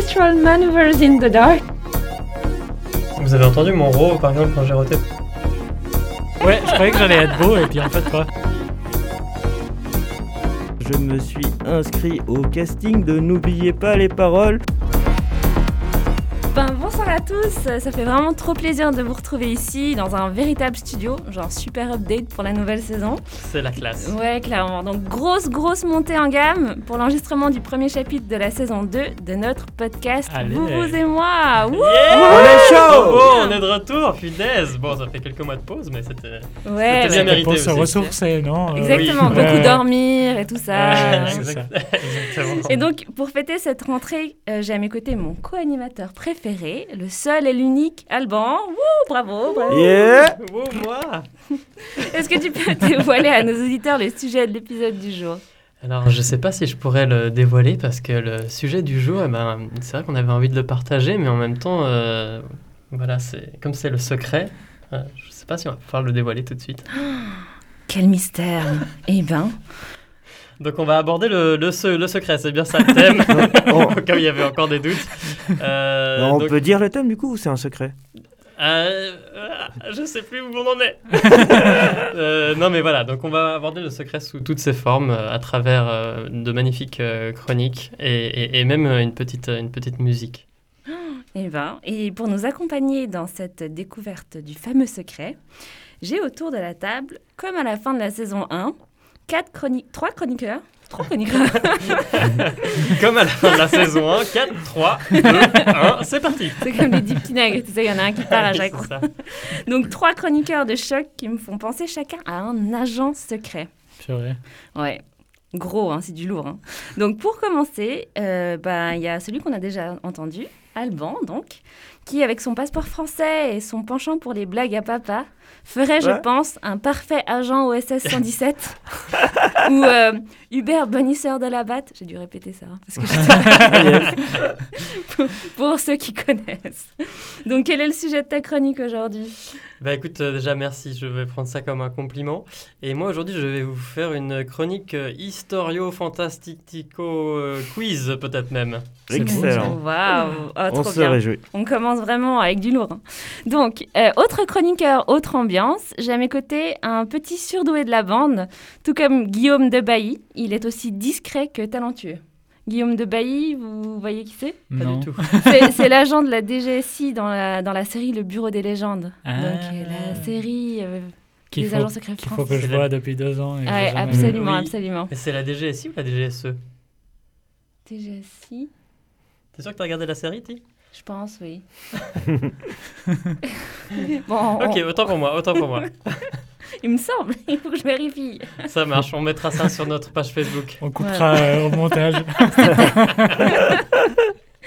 orchestral maneuvers in the dark. Vous avez entendu mon ro par exemple quand j'ai roté Ouais, je croyais que j'allais être beau et puis en fait pas. Je me suis inscrit au casting de N'oubliez pas les paroles. À tous, ça fait vraiment trop plaisir de vous retrouver ici dans un véritable studio, genre super update pour la nouvelle saison. C'est la classe. Ouais, clairement. Donc grosse, grosse montée en gamme pour l'enregistrement du premier chapitre de la saison 2 de notre podcast Allez. Vous, vous et moi. Wouh On est chaud Oh, on est de retour, punaise Bon, ça fait quelques mois de pause, mais c'était... ouais, C'était bien mérité Pour se ressourcer, non Euh, Exactement, Oui. beaucoup Ouais. dormir et tout. Ouais, ça. Exactement. Et donc, pour fêter cette rentrée, euh, j'ai à mes côtés mon co-animateur préféré, le seul et l'unique Alban. Wouh, bravo, bravo. Yeah Oh, moi Est-ce que tu peux dévoiler à nos auditeurs le sujet de l'épisode du jour? Alors, je sais pas si je pourrais le dévoiler parce que le sujet du jour, eh ben, c'est vrai qu'on avait envie de le partager, mais en même temps, euh, voilà, c'est comme c'est le secret, euh, je sais pas si on va pouvoir le dévoiler tout de suite. Quel mystère Eh ben, Donc, on va aborder le, le, se- le secret, c'est bien ça le thème, Oh. où il y avait encore des doutes. Euh, On donc, peut dire le thème du coup ou c'est un secret? Euh, euh, je sais plus où on en est. Euh, non, mais voilà, donc on va aborder le secret sous toutes ses formes, euh, à travers euh, de magnifiques euh, chroniques et, et- et même euh, une petite, une petite musique. eh ben, et pour nous accompagner dans cette découverte du fameux secret, j'ai autour de la table, comme à la fin de la saison 1, quatre chroni- trois chroniqueurs. Trois chroniqueurs. Comme à la fin de la saison 1, 4, 3, 2, 1, c'est parti. C'est comme les dix petits nègres, tu sais, il y en a un qui part à chaque fois. Donc, trois chroniqueurs de choc qui me font penser chacun à un agent secret. Purée. Ouais. Gros, hein, c'est du lourd. hein. Donc pour commencer, euh, bah, il y a celui qu'on a déjà entendu, Alban, donc, qui avec son passeport français et son penchant pour les blagues à papa, ferait, je pense, un parfait agent OSS 117. Ou euh, Hubert Bonisseur de la Batte? J'ai dû répéter ça, hein, parce que pour, pour ceux qui connaissent. Donc quel est le sujet de ta chronique aujourd'hui? Bah écoute, euh, déjà merci, je vais prendre ça comme un compliment. Et moi aujourd'hui, je vais vous faire une chronique euh, historio-fantastico euh, quiz peut-être même. Excellent. Waouh oh, On se réjouit. On commence vraiment avec du lourd. hein. Donc, euh, autre chroniqueur, autre ambiance. J'ai à mes côtés un petit surdoué de la bande, tout comme Guillaume de Bailly. Il est aussi discret que talentueux. Guillaume de Bailly, vous voyez qui c'est? Pas non. du tout. C'est c'est l'agent de la DGSI dans la, dans la série Le Bureau des légendes. Ah. Donc, euh, la série euh, Qu'il des faut, agents secrets qu'il faut français. que je vois depuis deux ans. et Ouais, absolument, Oui. absolument. Mais c'est la DGSI ou la DGSE DGSI T'es sûr que t'as regardé la série, Ti Je pense, oui. bon, on- Ok, autant pour moi, autant pour moi. il me semble, il faut que je vérifie. Ça marche, on mettra ça sur notre page Facebook. On coupera euh, au montage.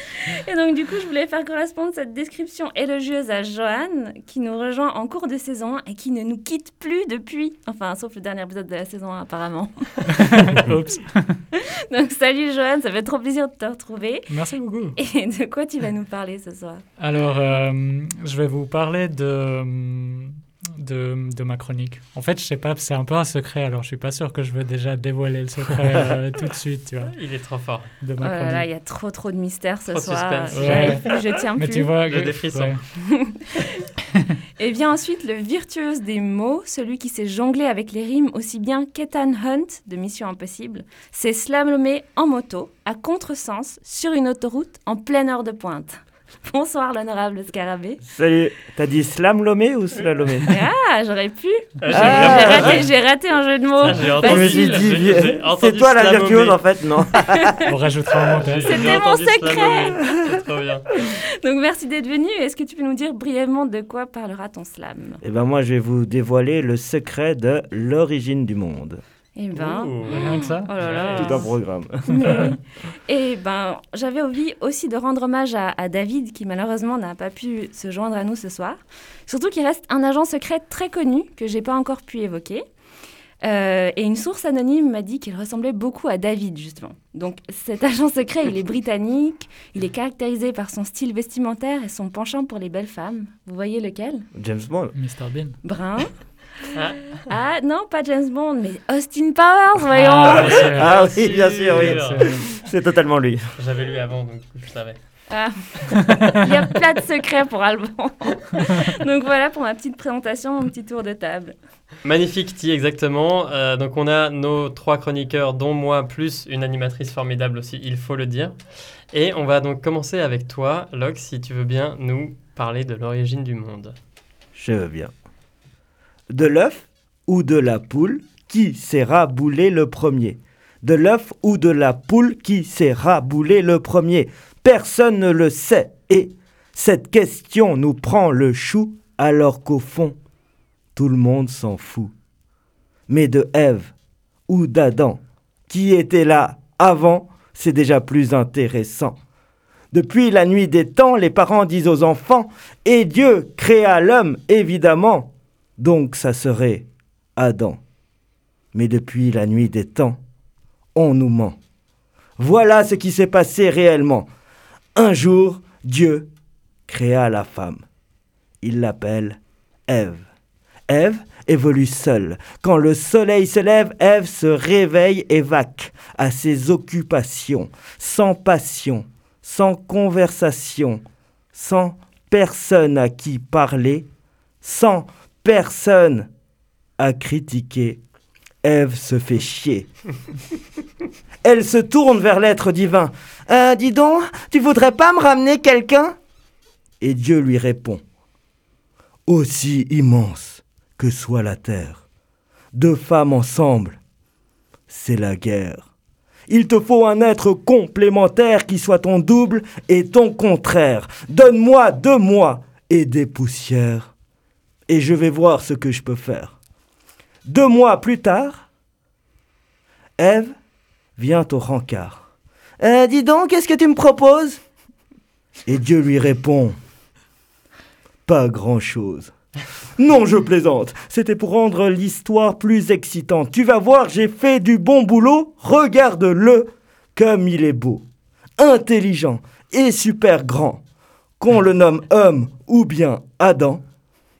Et donc, du coup, je voulais faire correspondre cette description élogieuse à Johan, qui nous rejoint en cours de saison 1 et qui ne nous quitte plus depuis. Enfin, sauf le dernier épisode de la saison 1, apparemment. Oups. Donc, salut Johan, ça fait trop plaisir de te retrouver. Merci beaucoup. Et de quoi tu vas nous parler ce soir? Alors, euh, je vais vous parler de, de, de ma chronique. En fait, je sais pas, c'est un peu un secret, alors je suis pas sûr que je veux déjà dévoiler le secret euh, tout de suite, tu vois, Il est trop fort. de Oh ma là il y a trop trop de mystères ce Trop soir. je tiens Mais plus. tu vois, des frissons. ouais. Et vient ensuite le virtuose des mots, celui qui sait jongler avec les rimes aussi bien qu'Ethan Hunt de Mission Impossible. C'est slalomé en moto, à contresens, sur une autoroute, en pleine heure de pointe. Bonsoir l'honorable Scarabée. Salut, t'as dit slamlomé ou slalomé Ah, j'aurais pu. Ah, j'ai Ah, raté, j'ai raté un jeu de mots. Ah, j'ai dit, c'est toi la virtuose en fait, non? On rajoutera au montage. C'était mon secret. C'est trop bien. Donc merci d'être venu. Est-ce que tu peux nous dire brièvement de quoi parlera ton slam? Eh ben moi je vais vous dévoiler le secret de l'origine du monde. Eh ben, Ouh. Rien que ça oh là là. Tout un programme. Oui. Et ben, j'avais envie aussi de rendre hommage à, à David, qui malheureusement n'a pas pu se joindre à nous ce soir. Surtout qu'il reste un agent secret très connu que j'ai pas encore pu évoquer. Euh, et une source anonyme m'a dit qu'il ressemblait beaucoup à David, justement. Donc cet agent secret, il est britannique, il est caractérisé par son style vestimentaire et son penchant pour les belles femmes. Vous voyez lequel? James Bond. Mr Bean. Brun, Ah. Ah non, pas James Bond, mais Austin Powers, voyons. Ah, c'est- Ah oui, bien sûr, oui. c'est- C'est totalement lui. J'avais lu avant, donc je savais. Ah. Il y a plein de secrets pour Alban. Donc voilà pour ma petite présentation, mon petit tour de table. Magnifique, Ti, exactement. Euh, donc on a nos trois chroniqueurs, dont moi, plus une animatrice formidable aussi, il faut le dire. Et on va donc commencer avec toi, Locke, si tu veux bien nous parler de l'origine du monde. Je veux bien. De l'œuf ou de la poule, qui s'est raboulé le premier De l'œuf ou de la poule, qui s'est raboulé le premier Personne ne le sait. Et cette question nous prend le chou, alors qu'au fond, tout le monde s'en fout. Mais de Ève ou d'Adam, qui était là avant, c'est déjà plus intéressant. Depuis la nuit des temps, les parents disent aux enfants Et Dieu créa l'homme, évidemment. Donc ça serait Adam. Mais depuis la nuit des temps, on nous ment. Voilà ce qui s'est passé réellement. Un jour, Dieu créa la femme. Il l'appelle Ève. Ève évolue seule. Quand le soleil se lève, Ève se réveille et vaque à ses occupations, sans passion, sans conversation, sans personne à qui parler, sans personne à critiquer. Ève se fait chier. Elle se tourne vers l'être divin. Euh, dis donc, tu voudrais pas me ramener quelqu'un? Et Dieu lui répond. Aussi immense que soit la terre, deux femmes ensemble, c'est la guerre. Il te faut un être complémentaire qui soit ton double et ton contraire. Donne-moi deux mois et des poussières, et je vais voir ce que je peux faire. Deux mois plus tard, Ève vient au rencard. Euh, dis donc, qu'est-ce que tu me proposes? Et Dieu lui répond Pas grand-chose. Non, je plaisante. C'était pour rendre l'histoire plus excitante. Tu vas voir, j'ai fait du bon boulot. Regarde-le comme il est beau, intelligent et super grand. Qu'on le nomme homme ou bien Adam,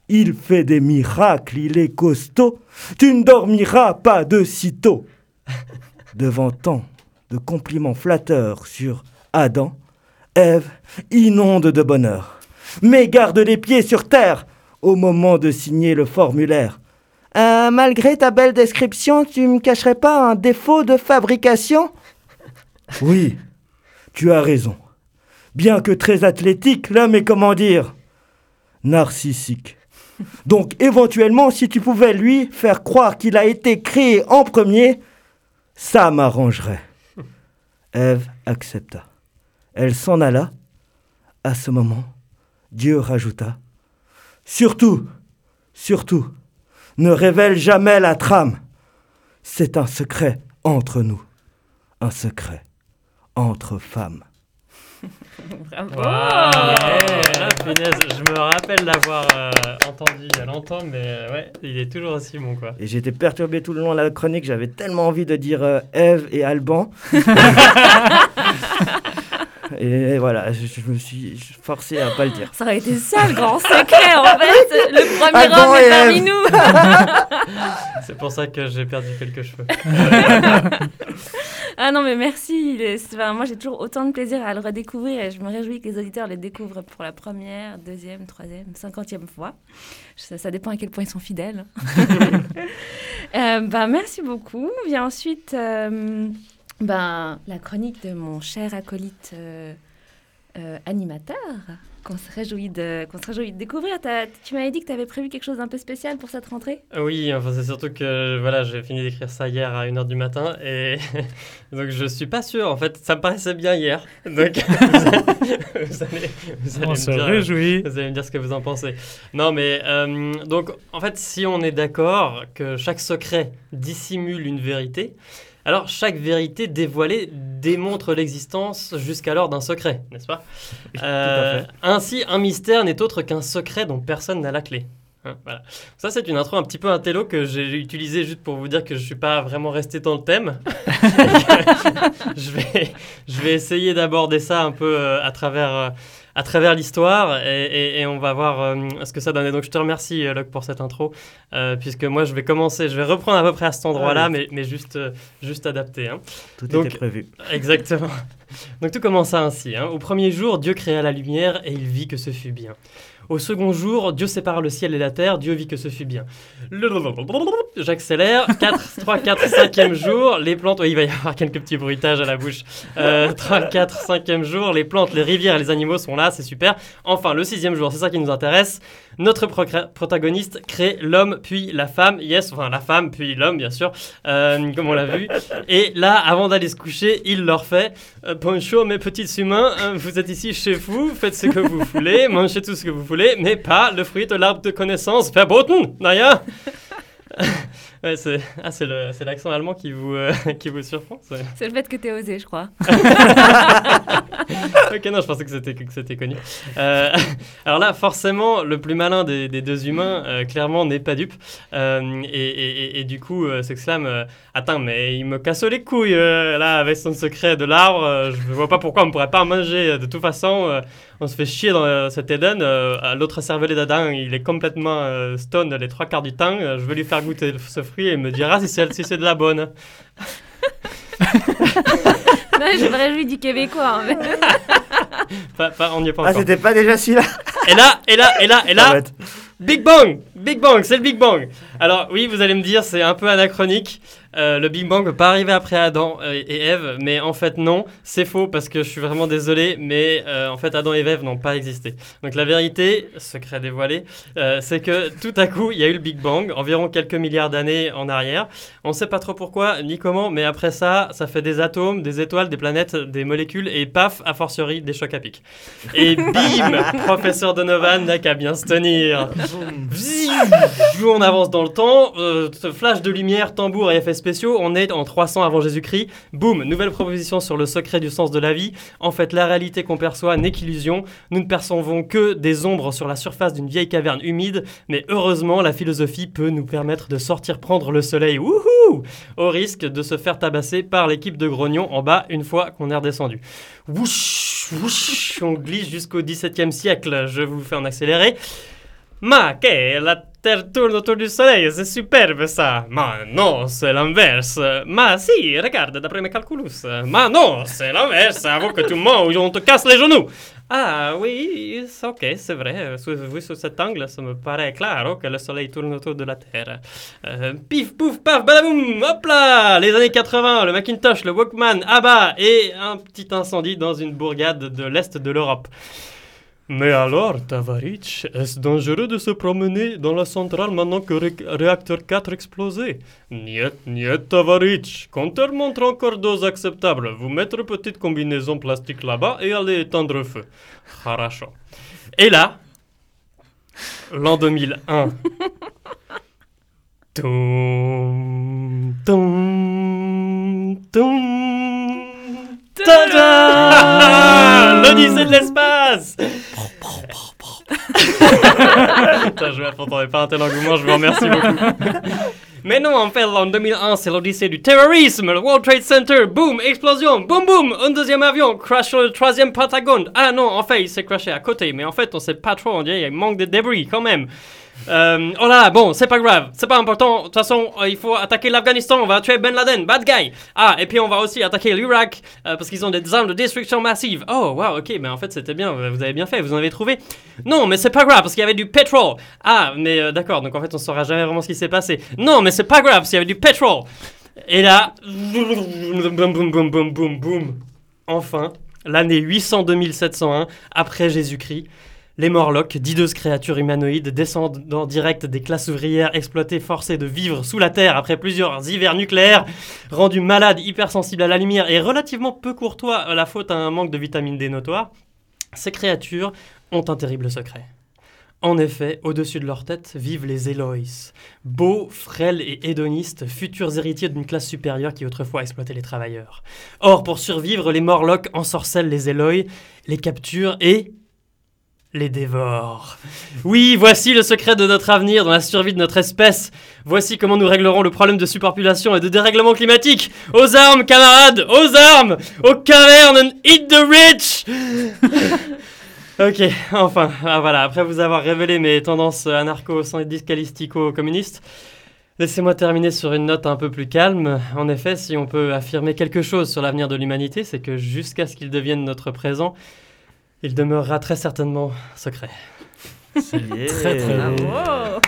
il fait des miracles, il est costaud. Tu ne dormiras pas de sitôt. Devant tant de compliments flatteurs sur Adam, Ève inonde de bonheur. Mais garde les pieds sur terre au moment de signer le formulaire. Euh, malgré ta belle description, tu me cacherais pas un défaut de fabrication? Oui, tu as raison. Bien que très athlétique, l'homme est comment dire Narcissique. Donc éventuellement, si tu pouvais lui faire croire qu'il a été créé en premier, ça m'arrangerait. Ève accepta. Elle s'en alla. À ce moment, Dieu rajouta Surtout, surtout, ne révèle jamais la trame. C'est un secret entre nous. Un secret entre femmes. Bravo. Punaise, je me rappelle l'avoir euh, entendu il y a longtemps, mais euh, ouais, il est toujours aussi bon, quoi. Et j'étais perturbé tout le long de la chronique. J'avais tellement envie de dire euh, Ève et Alban. et voilà, je, je me suis forcé à pas le dire. Ça aurait été ça le grand secret en fait. Le premier Alban homme est parmi nous. C'est pour ça que j'ai perdu quelques cheveux. Ah non mais merci. Enfin, moi j'ai toujours autant de plaisir à le redécouvrir et je me réjouis que les auditeurs le découvrent pour la première, deuxième, troisième, cinquantième fois. Ça, ça dépend à quel point ils sont fidèles. Euh, ben, merci beaucoup. Vient ensuite euh, ben, la chronique de mon cher acolyte euh, euh, animateur qu'on se réjouit de, qu'on se réjouit de découvrir. T'as- tu m'avais dit que tu avais prévu quelque chose d'un peu spécial pour cette rentrée? Oui, enfin c'est surtout que voilà, j'ai fini d'écrire ça hier à 1h du matin et donc je suis pas sûr. En fait, ça me paraissait bien hier. Donc vous allez, vous allez On me se dire, réjouit. Vous allez me dire ce que vous en pensez. Non, mais euh, donc, en fait, si on est d'accord que chaque secret dissimule une vérité, alors chaque vérité dévoilée démontre l'existence jusqu'alors d'un secret, n'est-ce pas? Euh, fait. Ainsi, un mystère n'est autre qu'un secret dont personne n'a la clé. Voilà. Ça, c'est une intro un petit peu intello que j'ai utilisée juste pour vous dire que je suis pas vraiment resté dans le thème. je, vais, je vais essayer d'aborder ça un peu euh, à travers, euh, à travers l'histoire et, et- et on va voir euh, ce que ça donne. Et donc je te remercie Locke pour cette intro, euh, puisque moi je vais commencer, je vais reprendre à peu près à cet endroit-là, mais, mais juste, juste adapté. hein. Tout Donc- était prévu. Exactement. Donc tout commença ainsi. hein. Au premier jour, Dieu créa la lumière et il vit que ce fut bien. Au second jour, Dieu sépara le ciel et la terre, Dieu vit que ce fut bien. J'accélère. 4, 3, 4, 5e jour, les plantes. Oui, il va y avoir quelques petits bruitages à la bouche. Euh, 3, 4, 5e jour, les plantes, les rivières et les animaux sont là, c'est super. Enfin, le sixième jour, c'est ça qui nous intéresse. Notre protagoniste crée l'homme puis la femme. Yes, enfin la femme puis l'homme, bien sûr, euh, comme on l'a vu. Et là, avant d'aller se coucher, il leur fait euh, Bonjour mes petits humains, hein, vous êtes ici chez vous, faites ce que vous voulez, mangez tout ce que vous voulez, mais pas le fruit de l'arbre de connaissance. Verboten, naja Ouais, c'est ah, c'est l'accent allemand qui vous, euh, qui vous surprend. c'est- le fait que tu osé, je crois. ok, non, je pensais que c'était que c'était connu. Euh, alors là, forcément, le plus malin des, deux humains, euh, clairement, n'est pas dupe. Euh, et, du coup, s'exclame Attends, mais il me casse les couilles, là, avec son secret de l'arbre. je vois pas pourquoi on ne pourrait pas en manger. De toute façon, on se fait chier dans cet Eden. L'autre cervelet d'Adam, il est complètement stone les trois quarts du temps. Je vais lui faire goûter ce fruit et il me dira si c'est si c'est de la bonne. Je me réjouis du québécois. hein, mais- Pas- pas- on n'y est pas Ah, c'était pas déjà celui-là Et là, et là, et là, et là. Big Bang Big Bang, c'est le Big Bang Alors oui, vous allez me dire, c'est un peu anachronique. Euh, le Big Bang peut pas arriver après Adam euh, et Ève, mais en fait non, c'est faux parce que je suis vraiment désolé, mais euh, en fait Adam et Ève n'ont pas existé. Donc la vérité, secret dévoilé, euh, c'est que tout à coup il y a eu le Big Bang, environ quelques milliards d'années en arrière. On sait pas trop pourquoi ni comment, mais après ça, ça fait des atomes, des étoiles, des planètes, des molécules et paf, a fortiori des chocs à pic. Et bim, professeur Donovan n'a qu'à bien se tenir. On avance dans le temps, euh, flash de lumière, tambour et effets spéciaux, on est en 300 avant Jésus-Christ. Boum, nouvelle proposition sur le secret du sens de la vie. En fait, la réalité qu'on perçoit n'est qu'illusion. Nous ne percevons que des ombres sur la surface d'une vieille caverne humide, mais heureusement, la philosophie peut nous permettre de sortir prendre le soleil, wouhou, au risque de se faire tabasser par l'équipe de grognons en bas une fois qu'on est redescendu. Wouch, wouch, on glisse jusqu'au XVIIe siècle. Je vous fais en accéléré. Ma che la Terre tourne autour du soleil, c'est superbe ça. Ma non, c'est l'inverse. Ma si, regarde, d'après mes calculus. Ma non, c'est l'inverse. Avant que tu manges, on te casse les genoux. Ah oui, ok, c'est vrai. Vu sous cet angle, ça me paraît clair que le soleil tourne autour de la Terre. Euh, pif, pouf, paf, badaboum, hop là Les années 80, le Macintosh, le Walkman, ABBA et un petit incendie dans une bourgade de l'Est de l'Europe. Mais alors, Tavaritch, est-ce dangereux de se promener dans la centrale maintenant que réacteur 4 explosé? Niet, niet, Tavaritch. Compteur montre encore dose acceptable. Vous mettre petite combinaison plastique là-bas et allez éteindre feu. Haracho. Et là, l'an 2001. Tom, tom, tom. Tada L'Odyssée de l'espace Putain, je m'attendais pas à un tel engouement, je vous remercie beaucoup. Mais non, en fait, en 2001, c'est l'Odyssée du terrorisme, le World Trade Center, boum, explosion, boum boum, un deuxième avion, crash sur le troisième Pentagone. Ah non, en fait, il s'est crashé à côté, mais en fait, on sait pas trop, on dirait il manque de débris quand même. Euh, oh là, bon, c'est pas grave, c'est pas important. De toute façon, euh, il faut attaquer l'Afghanistan, on va tuer Ben Laden, bad guy. Ah, et puis on va aussi attaquer l'Irak euh, parce qu'ils ont des armes de destruction massive. Oh, wow, ok, mais en fait c'était bien, vous avez bien fait, vous en avez trouvé. Non, mais c'est pas grave parce qu'il y avait du pétrole. Ah, mais euh, d'accord, donc en fait on saura jamais vraiment ce qui s'est passé. Non, mais c'est pas grave parce qu'il y avait du pétrole. Et là, boum, boum, boum, boum, boum. Enfin, l'année 802 701 après Jésus-Christ. Les Morlocks, d'hideuses créatures humanoïdes, descendent en direct des classes ouvrières exploitées, forcées de vivre sous la terre après plusieurs hivers nucléaires, rendus malades, hypersensibles à la lumière et relativement peu courtois à la faute à un manque de vitamine D notoire. Ces créatures ont un terrible secret. En effet, au-dessus de leur tête vivent les Eloïs, beaux, frêles et hédonistes, futurs héritiers d'une classe supérieure qui autrefois exploitait les travailleurs. Or, pour survivre, les Morlocks ensorcellent les Eloïs, les capturent et les dévorent. Oui, voici le secret de notre avenir dans la survie de notre espèce. Voici comment nous réglerons le problème de surpopulation et de dérèglement climatique. Aux armes, camarades, aux armes, aux cavernes, eat the rich Ok, enfin, ah, voilà, après vous avoir révélé mes tendances anarcho-syndicalistico-communistes, laissez-moi terminer sur une note un peu plus calme. En effet, si on peut affirmer quelque chose sur l'avenir de l'humanité, c'est que jusqu'à ce qu'il devienne notre présent, il demeurera très certainement secret. C'est très très. Bravo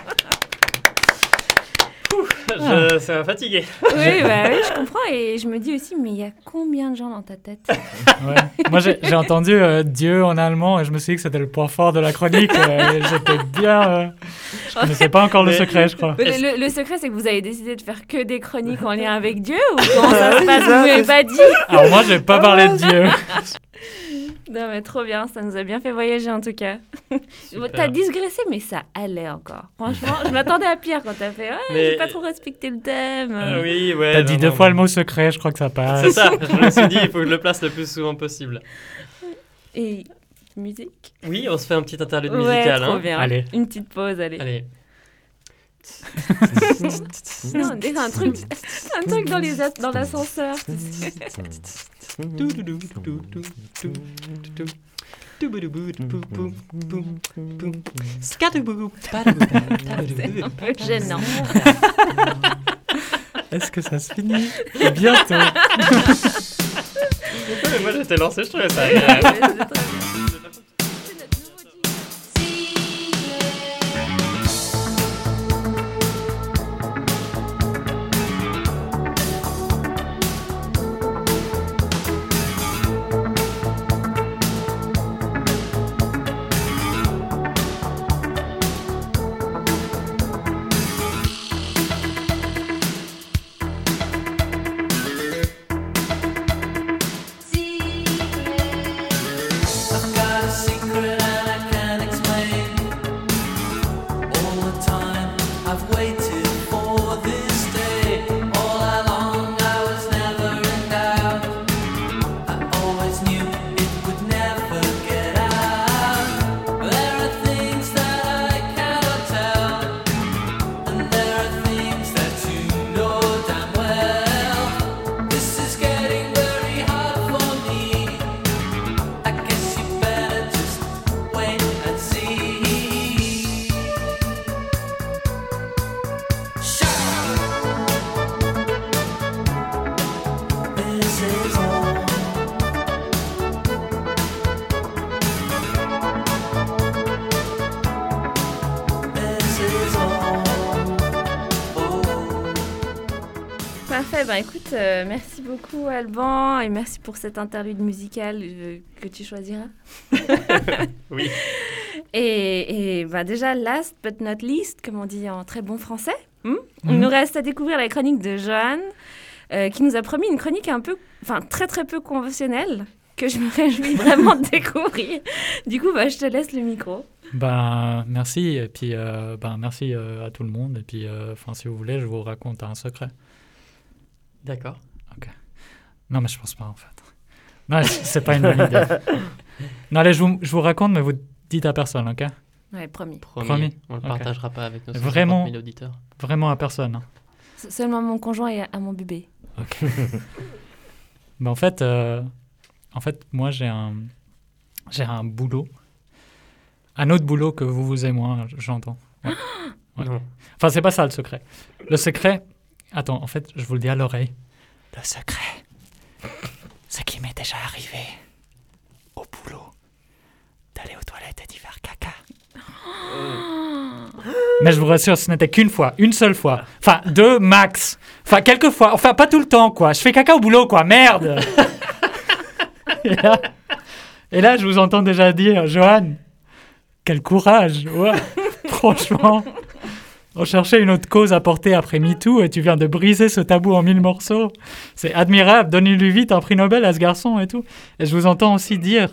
Je suis fatigué. Oui, bah oui, je comprends. Et je me dis aussi, mais il y a combien de gens dans ta tête? Ouais. Moi, j'ai entendu euh, Dieu en allemand et je me suis dit que c'était le point fort de la chronique. euh, et J'étais bien. euh, je connaissais pas encore le secret, je crois. Le, secret, c'est que vous avez décidé de faire que des chroniques en lien avec Dieu ou comment ça se passe? ça, Vous m'avez pas dit Alors, moi, j'ai pas parlé de Dieu. Non, mais trop bien, ça nous a bien fait voyager en tout cas. T'as digressé, mais ça allait encore. Franchement, je m'attendais à pire quand t'as fait Ouais, Mais- j'ai pas trop respecté le thème. Ah oui, ouais. T'as dit non, deux fois le mot secret, je crois que ça C'est passe. ça, je me suis dit, il faut que je le place le plus souvent possible. Et musique? Oui, on se fait un petit interlude Ouais, musical. trop hein. bien. Allez. Une petite pause, allez. Allez. Non, on un truc, un truc dans les as- dans l'ascenseur. C'est un peu gênant. Est-ce que ça se finit Bientôt. Moi j'étais lancé, je trouvais ça pour cette interlude musicale euh, que tu choisiras. Oui. Et, et bah déjà, last but not least, comme on dit en très bon français, hmm, il Mhm. nous reste à découvrir la chronique de Johan, euh, qui nous a promis une chronique un peu, enfin très très peu conventionnelle, que je me réjouis vraiment de découvrir. Du coup, bah, je te laisse le micro. Ben, merci. Et puis, euh, ben, merci euh, à tout le monde. Et puis, euh, enfin, si vous voulez, je vous raconte un secret. D'accord. Non, mais je pense pas, en fait. Non, c'est pas une bonne idée. Non, allez, je vous, je vous raconte, mais vous dites à personne, ok? Ouais, promis. Promis. Promis. On le Ok. partagera pas avec nos Vraiment. 150 000 auditeurs. Vraiment à personne. hein. Seulement à mon conjoint et à, à mon bébé. Ben, en fait, euh, en fait, moi, j'ai un, j'ai un boulot. Un autre boulot que vous, vous et moi, j'entends. Ouais. Ouais. Non. Enfin, c'est pas ça le secret. Le secret, attends, en fait, je vous le dis à l'oreille. Le secret, ce qui m'est déjà arrivé au boulot, d'aller aux toilettes et d'y faire caca. Mais je vous rassure, ce n'était qu'une fois, une seule fois. Enfin, deux max. Enfin, quelques fois. Enfin, pas tout le temps, quoi. Je fais caca au boulot, quoi. Merde. et, là, et là, je vous entends déjà dire, Johan, quel courage. Ouais. Franchement. On cherchait une autre cause à porter après MeToo et tu viens de briser ce tabou en mille morceaux. C'est admirable. Donnez-lui vite un prix Nobel à ce garçon et tout. Et je vous entends aussi dire,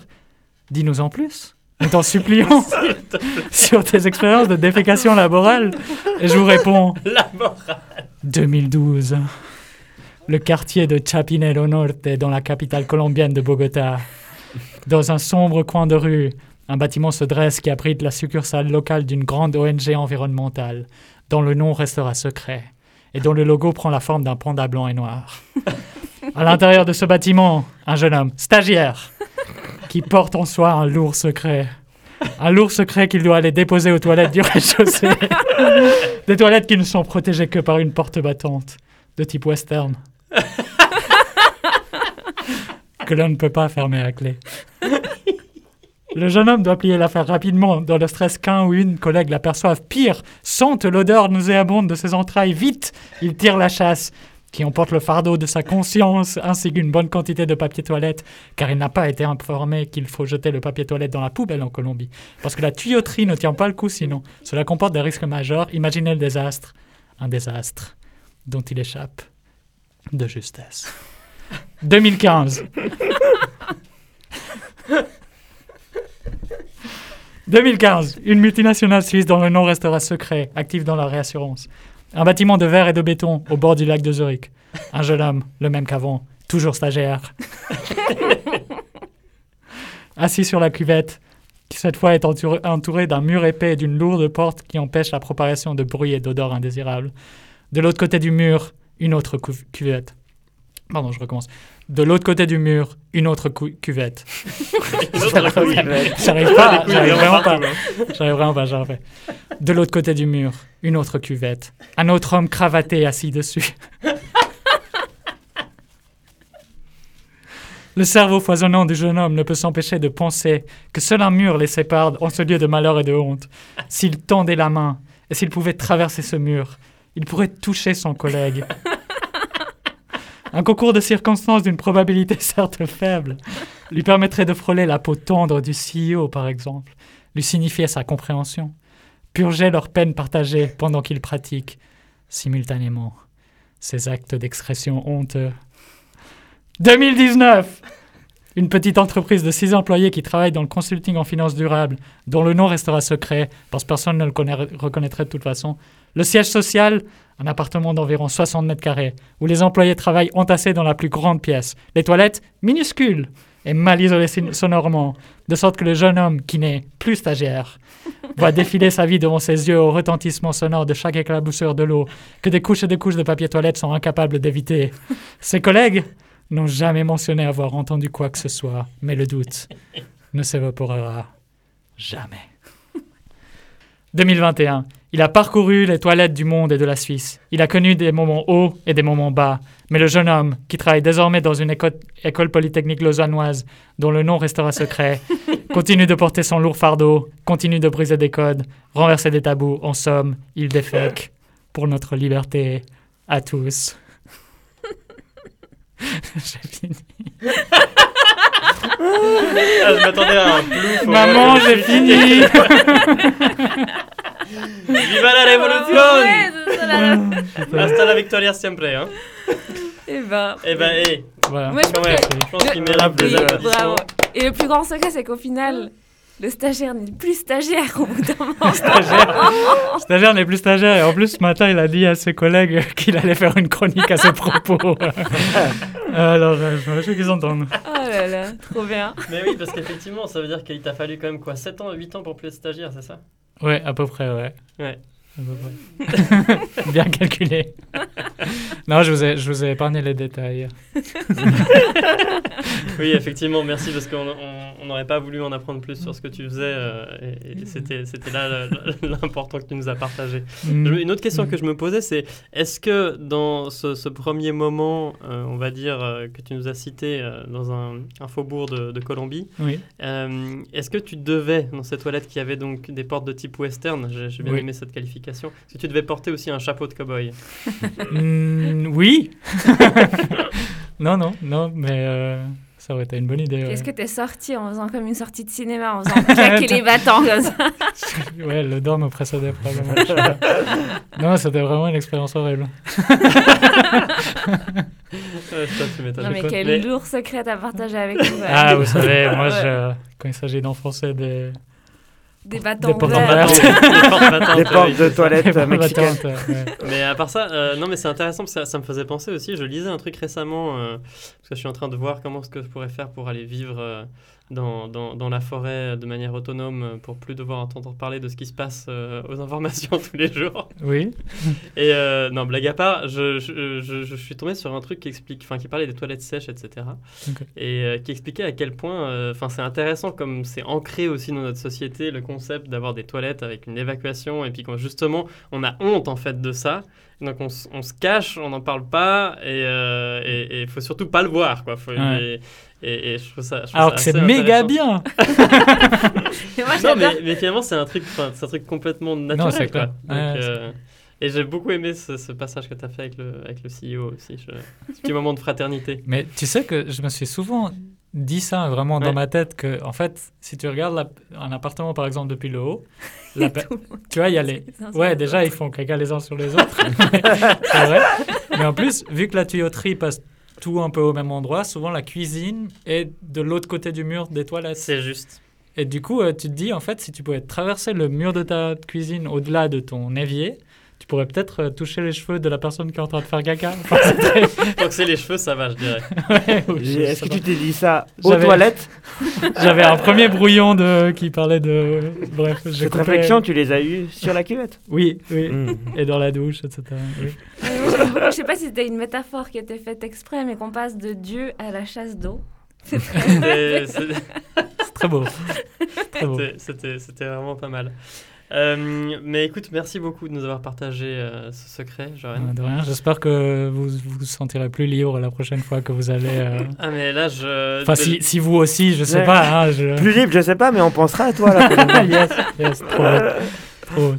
dis-nous en plus. Nous t'en supplions sur tes expériences de défécation laborale. Et je vous réponds, La morale. 2012. Le quartier de Chapinero Norte, dans la capitale colombienne de Bogota. Dans un sombre coin de rue, un bâtiment se dresse qui abrite la succursale locale d'une grande ONG environnementale, dont le nom restera secret, et dont le logo prend la forme d'un panda blanc et noir. À l'intérieur de ce bâtiment, un jeune homme, stagiaire, qui porte en soi un lourd secret. Un lourd secret qu'il doit aller déposer aux toilettes du rez-de-chaussée. Des toilettes qui ne sont protégées que par une porte battante de type western. que l'on ne peut pas fermer à clé. Le jeune homme doit plier l'affaire rapidement, dans le stress qu'un ou une collègue l'aperçoive. Pire, sente l'odeur nauséabonde de ses entrailles. Vite, il tire la chasse, qui emporte le fardeau de sa conscience, ainsi qu'une bonne quantité de papier toilette, car il n'a pas été informé qu'il faut jeter le papier toilette dans la poubelle en Colombie. Parce que la tuyauterie ne tient pas le coup sinon. Cela comporte des risques majeurs. Imaginez le désastre. Un désastre dont il échappe de justesse. 2015. 2015, une multinationale suisse dont le nom restera secret, active dans la réassurance. Un bâtiment de verre et de béton au bord du lac de Zurich. Un jeune homme, le même qu'avant, toujours stagiaire. Assis sur la cuvette, qui cette fois est entouré, d'un mur épais et d'une lourde porte qui empêche la propagation de bruit et d'odeurs indésirables. De l'autre côté du mur, une autre cu- cuvette. Pardon, je recommence. De l'autre côté du mur, une autre cu- cuvette. J'arrive pas, j'arrive vraiment pas. J'arrive vraiment pas, refais. De l'autre côté du mur, une autre cuvette. Un autre homme cravaté assis dessus. Le cerveau foisonnant du jeune homme ne peut s'empêcher de penser que seul un mur les sépare en ce lieu de malheur et de honte. S'il tendait la main et s'il pouvait traverser ce mur, il pourrait toucher son collègue. Un concours de circonstances d'une probabilité certes faible lui permettrait de frôler la peau tendre du CEO, par exemple, lui signifier sa compréhension, purger leur peine partagée pendant qu'ils pratiquent, simultanément, ces actes d'excrétion honteux. 2019 Une petite entreprise de six employés qui travaille dans le consulting en finance durable, dont le nom restera secret, parce que personne ne le connaît- reconnaîtrait de toute façon. Le siège social, un appartement d'environ 60 mètres carrés, où les employés travaillent entassés dans la plus grande pièce. Les toilettes, minuscules et mal isolées sonorement, de sorte que le jeune homme, qui n'est plus stagiaire, voit défiler sa vie devant ses yeux au retentissement sonore de chaque éclaboussure de l'eau, que des couches et des couches de papier toilette sont incapables d'éviter. Ses collègues n'ont jamais mentionné avoir entendu quoi que ce soit, mais le doute ne s'évaporera jamais. 2021. Il a parcouru les toilettes du monde et de la Suisse. Il a connu des moments hauts et des moments bas. Mais le jeune homme, qui travaille désormais dans une éco- école polytechnique lausannoise, dont le nom restera secret, continue de porter son lourd fardeau, continue de briser des codes, renverser des tabous. En somme, il défèque pour notre liberté à tous. J'ai fini. Ah, je m'attendais à un plouf. Maman, j'ai fini. Viva la Ouais, révolution c'est ça, la- Hasta la victoria siempre, hein. Eh ben, Eh ben, eh, Voilà. Moi, je quand pense même, que- je pense qu'il mérite des Oui, applaudissements. bravo. Et le plus grand secret, c'est qu'au final, le stagiaire n'est plus stagiaire au bout d'un moment. Stagiaire. Stagiaire n'est plus stagiaire. Et en plus, ce matin, il a dit à ses collègues qu'il allait faire une chronique à ses propos. Alors, euh, je me réjouis qu'ils entendent. Oh là là, trop bien. Mais oui, parce qu'effectivement, ça veut dire qu'il t'a fallu quand même quoi 7 ans, 8 ans pour plus être stagiaire, c'est ça? Ouais, à peu près, ouais. Ouais. Bien calculé. non, je vous, ai, je vous ai épargné les détails. Oui, effectivement, merci parce qu'on on- on n'aurait pas voulu en apprendre plus sur ce que tu faisais euh, et, et c'était c'était là l'important que tu nous as partagé. Mm. Je- Une autre question que je me posais, c'est est-ce que dans ce, ce premier moment, euh, on va dire, euh, que tu nous as cité dans un, un faubourg de, de Colombie, Oui. est-ce que tu devais, dans cette toilette qui avait donc des portes de type western, j'ai j'ai bien Oui. aimé cette qualification, est-ce que tu devais porter aussi un chapeau de cow-boy Mm, oui. non, non, non, mais euh, ça aurait été une bonne idée. ouais. Est-ce que t'es sorti en faisant comme une sortie de cinéma, en faisant claquer les battants comme ça Ouais, le dent me précédait probablement. non, c'était vraiment une expérience horrible. Ouais, m'étonnes. Non mais quel Mais- lourd secret à partager avec nous. ouais. Ah, vous savez, moi, Ouais. je, quand il s'agit d'enfoncer des, Des battants Des portes en verts. verre. Des portes de toilettes mexicaines. Mais à part ça, euh, non, mais c'est intéressant, parce que ça, ça me faisait penser aussi. Je lisais un truc récemment, euh, parce que je suis en train de voir comment est-ce que je pourrais faire pour aller vivre euh, dans, dans, dans la forêt de manière autonome pour plus devoir entendre parler de ce qui se passe euh, aux informations tous les jours. Oui. Et euh, non, blague à part, je, je, je, je suis tombé sur un truc qui explique, enfin qui parlait des toilettes sèches, etc. Et euh, qui expliquait à quel point, enfin c'est intéressant comme c'est ancré aussi dans notre société le concept d'avoir des toilettes avec une évacuation et puis quand justement on a honte en fait de ça. Donc on, on se cache, on n'en parle pas et et il faut surtout pas le voir quoi. Faut- Ouais. et, et, et je trouve ça. je trouve Alors ça que c'est méga bien. Moi, Non, mais, mais finalement, c'est un truc, enfin, c'est un truc complètement naturel. quoi. Donc, Ouais, euh, et j'ai beaucoup aimé ce, ce passage que tu as fait avec le, avec le CEO aussi. Je, ce petit moment de fraternité. Mais tu sais que je me suis souvent dit ça vraiment dans ma tête que en fait si tu regardes la- un appartement par exemple depuis le haut la tu vois il y a les ouais déjà ils font caca les uns sur les autres c'est vrai mais en plus vu que la tuyauterie passe tout un peu au même endroit souvent la cuisine est de l'autre côté du mur des toilettes C'est juste. et du coup euh, tu te dis en fait si tu pouvais traverser le mur de ta cuisine au-delà de ton évier tu pourrais peut-être euh, toucher les cheveux de la personne qui est en train de faire caca Enfin, Tant que c'est les cheveux, ça va, je dirais. Ouais, oui, je Est-ce que tu t'es dit ça aux toilettes J'avais un premier brouillon de qui parlait de bref. Cette coupé- réflexion, tu les as eues sur la cuvette? Oui, oui. Mm. Et dans la douche, etc. Oui. Je sais pas si c'était une métaphore qui était faite exprès, mais qu'on passe de Dieu à la chasse d'eau. C'est très- beau. C'était- vraiment pas mal. Euh, mais écoute, merci beaucoup de nous avoir partagé euh, ce secret, Joanne. Ouais, de rien. J'espère que vous vous sentirez plus libre la prochaine fois que vous allez. euh, Ah, mais là, je. Enfin, si, si vous aussi, je sais Ouais. pas. hein, je... Plus libre, je sais pas, mais on pensera à toi là. yes, yes, trop,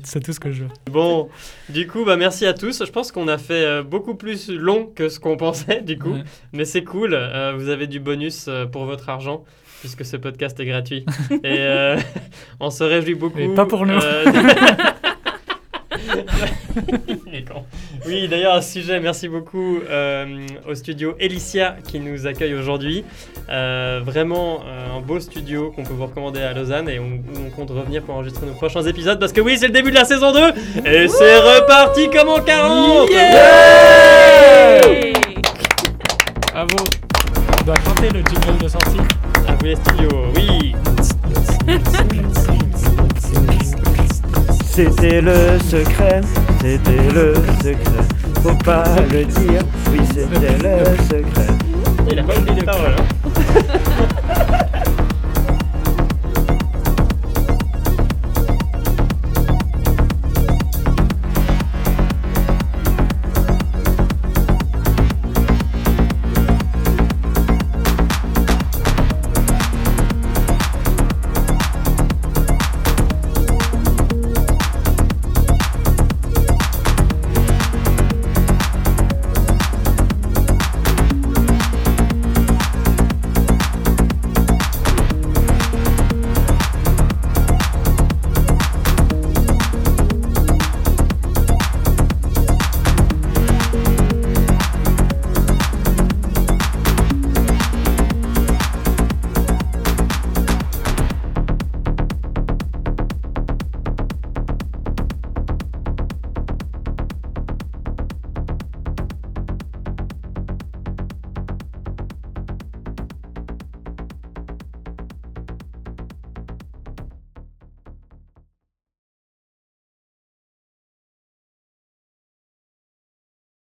C'est tout ce que je veux. Bon, du coup, bah, merci à tous. Je pense qu'on a fait euh, beaucoup plus long que ce qu'on pensait, du coup. Ouais. Mais c'est cool, euh, vous avez du bonus euh, pour votre argent, puisque ce podcast est gratuit. Et euh, on se réjouit beaucoup. Mais pas pour nous. oui, d'ailleurs, à ce sujet, merci beaucoup euh, au studio Elicia qui nous accueille aujourd'hui. Euh, vraiment euh, un beau studio qu'on peut vous recommander à Lausanne et on, compte revenir pour enregistrer nos prochains épisodes parce que oui, c'est le début de la saison 2 et c'est reparti comme en 40 Bravo. On doit chanter le jingle de sortie. Ah oui, les studios, oui C'était le secret, c'était le secret. Faut pas le dire, oui, c'était le secret. Il a pas oublié les paroles. Hein.